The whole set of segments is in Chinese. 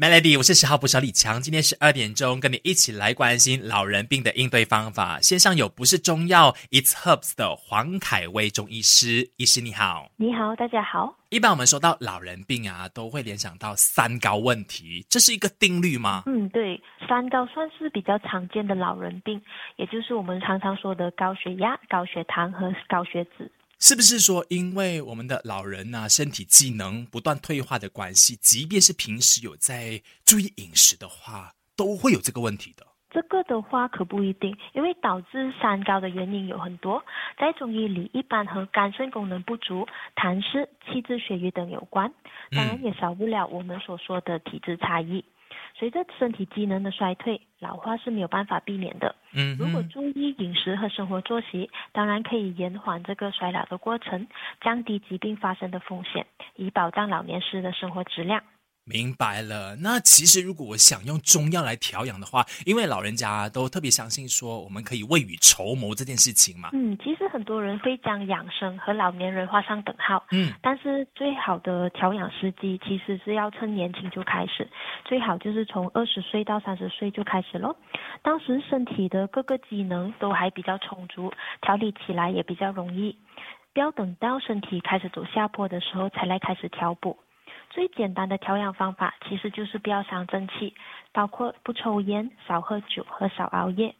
Melody，我是十号捕手李强，今天十二点钟跟你一起来关心老人病的应对方法。线上有不是中药，It's Herbs 的黄凯威中医师，医师你好，你好，大家好。一般我们说到老人病啊，都会联想到三高问题，这是一个定律吗？嗯，对，三高算是比较常见的老人病，也就是我们常常说的高血压、高血糖和高血脂。是不是说，因为我们的老人呐，身体机能不断退化的关系，即便是平时有在注意饮食的话，都会有这个问题的。这个的话可不一定，因为导致三高的原因有很多，在中医里一般和肝肾功能不足、痰湿、气滞血瘀等有关，当然也少不了我们所说的体质差异。随着身体机能的衰退，老化是没有办法避免的。嗯，如果注意饮食和生活作息，当然可以延缓这个衰老的过程，降低疾病发生的风险，以保障老年时的生活质量。明白了。那其实如果我想用中药来调养的话，因为老人家都特别相信说我们可以未雨绸缪这件事情嘛。嗯，其实很多人会将养生和老年人画上等号。嗯，但是最好的调养时机其实是要趁年轻就开始，最好就是从二十岁到三十岁就开始咯。当时身体的各个机能都还比较充足，调理起来也比较容易。不要等到身体开始走下坡的时候才来开始调补。最简单的调养方法其实就是不要伤正气，包括不抽烟、少喝酒和少熬夜。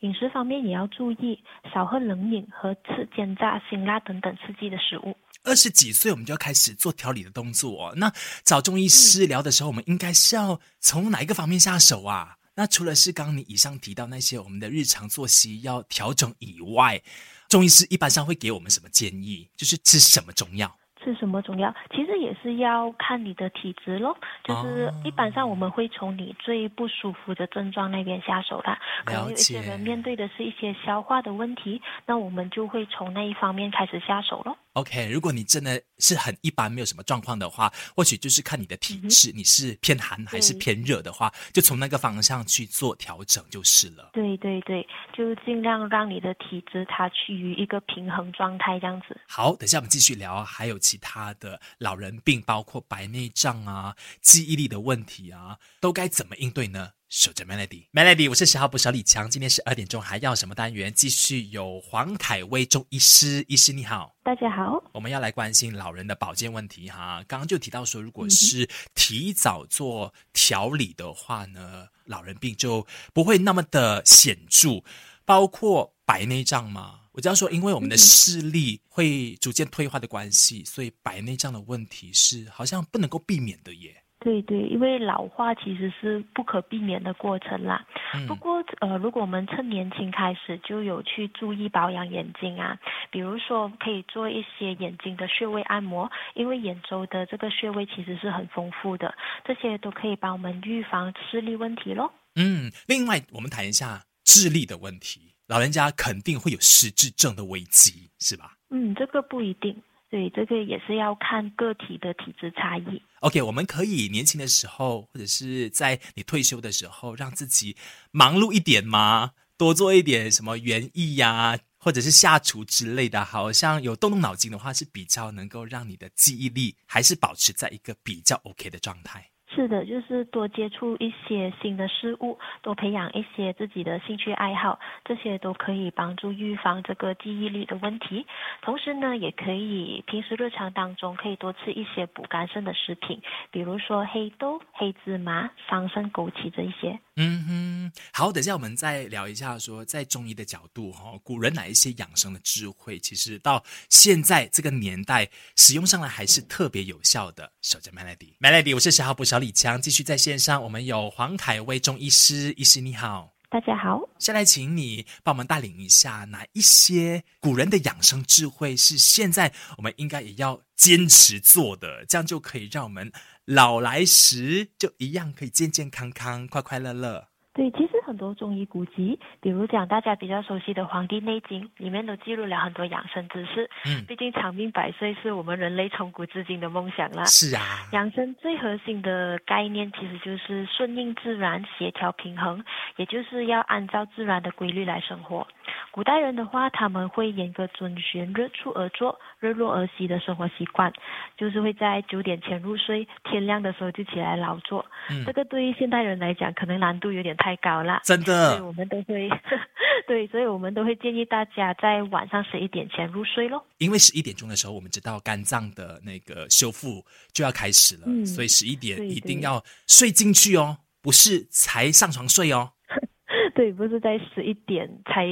饮食方面也要注意，少喝冷饮和吃煎炸、辛辣等等刺激的食物。二十几岁我们就要开始做调理的动作，那找中医师聊的时候，我们应该是要从哪一个方面下手啊？那除了是刚刚你以上提到那些我们的日常作息要调整以外，中医师一般上会给我们什么建议？就是吃什么中药？吃什么中药，其实也是要看你的体质咯。就是一般上我们会从你最不舒服的症状那边下手啦。可能有一些人面对的是一些消化的问题，那我们就会从那一方面开始下手咯。OK，如果你真的是很一般，没有什么状况的话，或许就是看你的体质，你是偏寒还是偏热的话，就从那个方向去做调整就是了。对对对，就尽量让你的体质它趋于一个平衡状态，这样子。好，等下我们继续聊，还有其他的老人病，包括白内障啊、记忆力的问题啊，都该怎么应对呢？守着 Melody，Melody，我是十号补小李强。今天十二点钟还要什么单元？继续有黄凯威中医师，医师你好，大家好。我们要来关心老人的保健问题哈。刚刚就提到说，如果是提早做调理的话呢，老人病就不会那么的显著。包括白内障嘛，我知道说，因为我们的视力会逐渐退化的关系，所以白内障的问题是好像不能够避免的耶。对对，因为老化其实是不可避免的过程啦。不过呃，如果我们趁年轻开始就有去注意保养眼睛啊，比如说可以做一些眼睛的穴位按摩，因为眼周的这个穴位其实是很丰富的，这些都可以帮我们预防视力问题咯。嗯，另外我们谈一下智力的问题，老人家肯定会有失智症的危机，是吧？嗯，这个不一定。对，这个也是要看个体的体质差异。OK，我们可以年轻的时候，或者是在你退休的时候，让自己忙碌一点吗？多做一点什么园艺呀，或者是下厨之类的，好像有动动脑筋的话，是比较能够让你的记忆力还是保持在一个比较 OK 的状态。是的，就是多接触一些新的事物，多培养一些自己的兴趣爱好，这些都可以帮助预防这个记忆力的问题。同时呢，也可以平时日常当中可以多吃一些补肝肾的食品，比如说黑豆、黑芝麻、桑葚、枸杞这一些。嗯哼，好，等下我们再聊一下，说在中医的角度哈，古人哪一些养生的智慧，其实到现在这个年代使用上来还是特别有效的。守着 Melody，Melody，我是小号补小李强，继续在线上，我们有黄凯威中医师，医师你好，大家好，先来请你帮我们带领一下，哪一些古人的养生智慧是现在我们应该也要坚持做的，这样就可以让我们老来时就一样可以健健康康、快快乐乐。对，其实。很多中医古籍，比如讲大家比较熟悉的《黄帝内经》，里面都记录了很多养生知识。嗯，毕竟长命百岁是我们人类从古至今的梦想啦。是啊，养生最核心的概念其实就是顺应自然、协调平衡，也就是要按照自然的规律来生活。古代人的话，他们会严格遵循日出而作、日落而息的生活习惯，就是会在九点前入睡，天亮的时候就起来劳作。嗯这个对于现代人来讲，可能难度有点太高了。真所以的，我们都会，对，所以我们都会建议大家在晚上十一点前入睡咯。因为十一点钟的时候，我们知道肝脏的那个修复就要开始了，嗯所以十一点一定要睡进去哦，不是才上床睡哦。对，不是在十一点才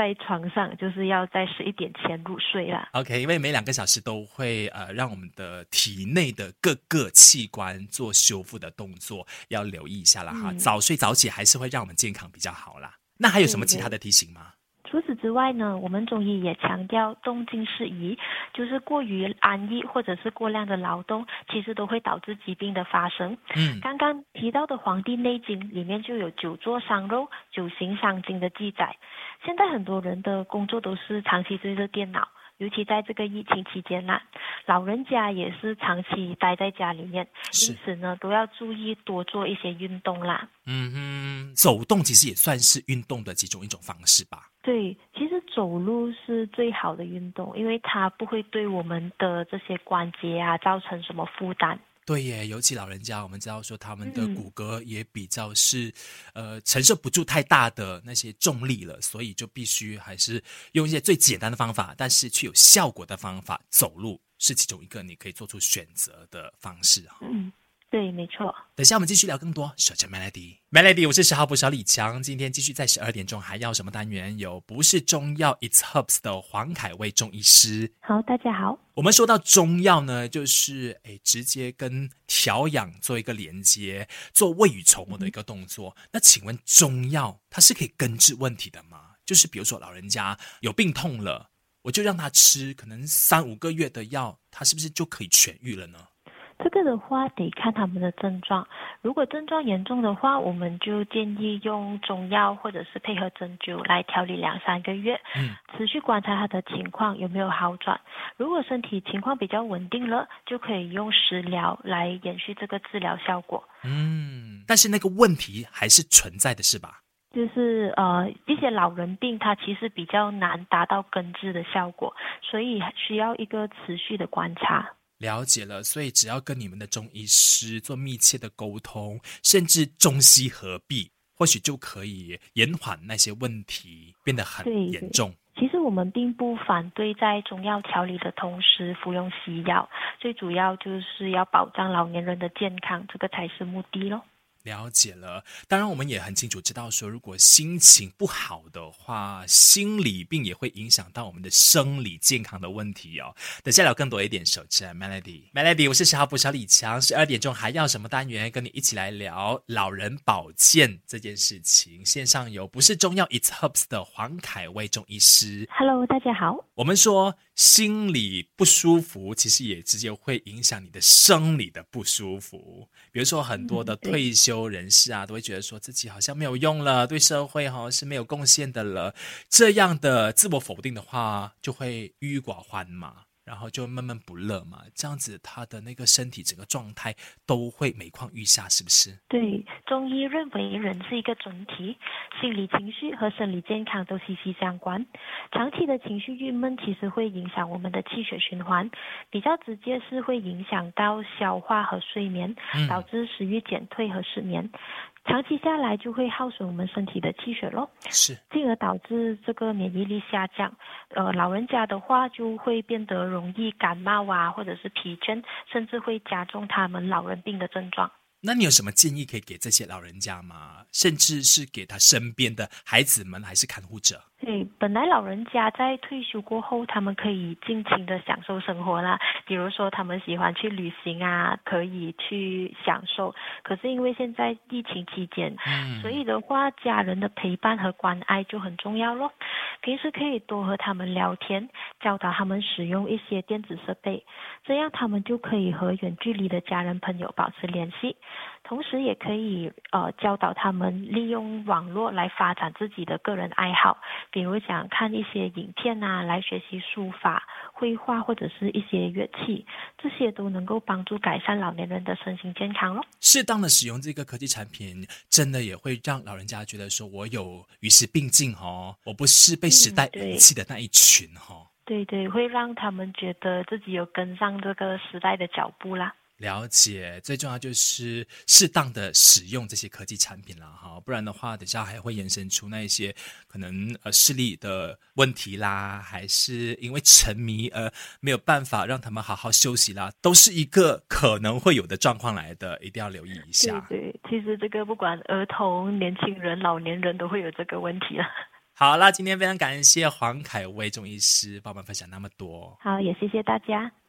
在床上，就是要在十一点前入睡啦。OK，因为每两个小时都会呃让我们的体内的各个器官做修复的动作，要留意一下啦哈。嗯早睡早起还是会让我们健康比较好啦。那还有什么其他的提醒吗？之外呢，我们中医也强调动静适宜，就是过于安逸或者是过量的劳动，其实都会导致疾病的发生。嗯，刚刚提到的《黄帝内经》里面就有久坐伤肉、久行伤筋的记载。现在很多人的工作都是长期对着电脑，尤其在这个疫情期间啦，老人家也是长期待在家里面，因此呢，都要注意多做一些运动啦。嗯哼，走动其实也算是运动的其中一种方式吧。对，其实走路是最好的运动，因为它不会对我们的这些关节啊造成什么负担。对耶，尤其老人家，我们知道说他们的嗯。骨骼也比较是，呃，承受不住太大的那些重力了，所以就必须还是用一些最简单的方法，但是却有效果的方法，走路是其中一个你可以做出选择的方式哈。嗯，对，没错。等下我们继续聊更多，守着 Melody，Melody，我是十号补小李强，今天继续在十二点钟还要什么单元？有不是中药，It's Herbs 的黄凯威中医师。好，大家好。我们说到中药呢，就是诶直接跟调养做一个连接，做未雨绸缪的一个动作。那请问中药它是可以根治问题的吗？就是比如说老人家有病痛了，我就让他吃可能三五个月的药，他是不是就可以痊愈了呢？这个的话得看他们的症状，如果症状严重的话，我们就建议用中药或者是配合针灸来调理两三个月，嗯，持续观察他的情况有没有好转。如果身体情况比较稳定了，就可以用食疗来延续这个治疗效果。嗯，但是那个问题还是存在的，是吧？就是呃一些老人病，它其实比较难达到根治的效果，所以需要一个持续的观察。了解了，所以只要跟你们的中医师做密切的沟通，甚至中西合璧，或许就可以延缓那些问题变得很严重。其实我们并不反对在中药调理的同时服用西药，最主要就是要保障老年人的健康，这个才是目的咯。了解了，当然我们也很清楚知道说，如果心情不好的话，心理病也会影响到我们的生理健康的问题哦。等下聊更多一点，守着 Melody，Melody，我是十号补小李强，十二点钟还要什么单元跟你一起来聊老人保健这件事情。线上有不是中药 It's Herbs 的黄凯威中医师，Hello，大家好。我们说心理不舒服，其实也直接会影响你的生理的不舒服。比如说很多的退休人士啊，都会觉得说自己好像没有用了，对社会好像是没有贡献的了。这样的自我否定的话，就会郁郁寡欢嘛。然后就闷闷不乐嘛，这样子他的那个身体整个状态都会每况愈下，是不是？对，中医认为人是一个整体，心理情绪和生理健康都息息相关。长期的情绪郁闷其实会影响我们的气血循环，比较直接是会影响到消化和睡眠，嗯导致食欲减退和失眠。长期下来就会耗损我们身体的气血咯，是，进而导致这个免疫力下降。呃，老人家的话就会变得容易感冒啊，或者是疲倦，甚至会加重他们老人病的症状。那你有什么建议可以给这些老人家吗？甚至是给他身边的孩子们，还是看护者？对，本来老人家在退休过后，他们可以尽情的享受生活啦。比如说，他们喜欢去旅行啊，可以去享受。可是因为现在疫情期间，嗯所以的话，家人的陪伴和关爱就很重要咯。平时可以多和他们聊天，教导他们使用一些电子设备，这样他们就可以和远距离的家人朋友保持联系。同时也可以呃教导他们利用网络来发展自己的个人爱好，比如讲看一些影片啊，来学习书法、绘画或者是一些乐器，这些都能够帮助改善老年人的身心健康咯。适当的使用这个科技产品，真的也会让老人家觉得说，我有与时并进哦，我不是被时代遗弃的那一群哈。对对，会让他们觉得自己有跟上这个时代的脚步啦。了解，最重要就是适当的使用这些科技产品了哈，不然的话，等下还会延伸出那一些可能呃视力的问题啦，还是因为沉迷而没有办法让他们好好休息啦，都是一个可能会有的状况来的，一定要留意一下。对对，其实这个不管儿童、年轻人、老年人都会有这个问题了。好啦，今天非常感谢黄凯威中医师帮我们分享那么多。好，也谢谢大家。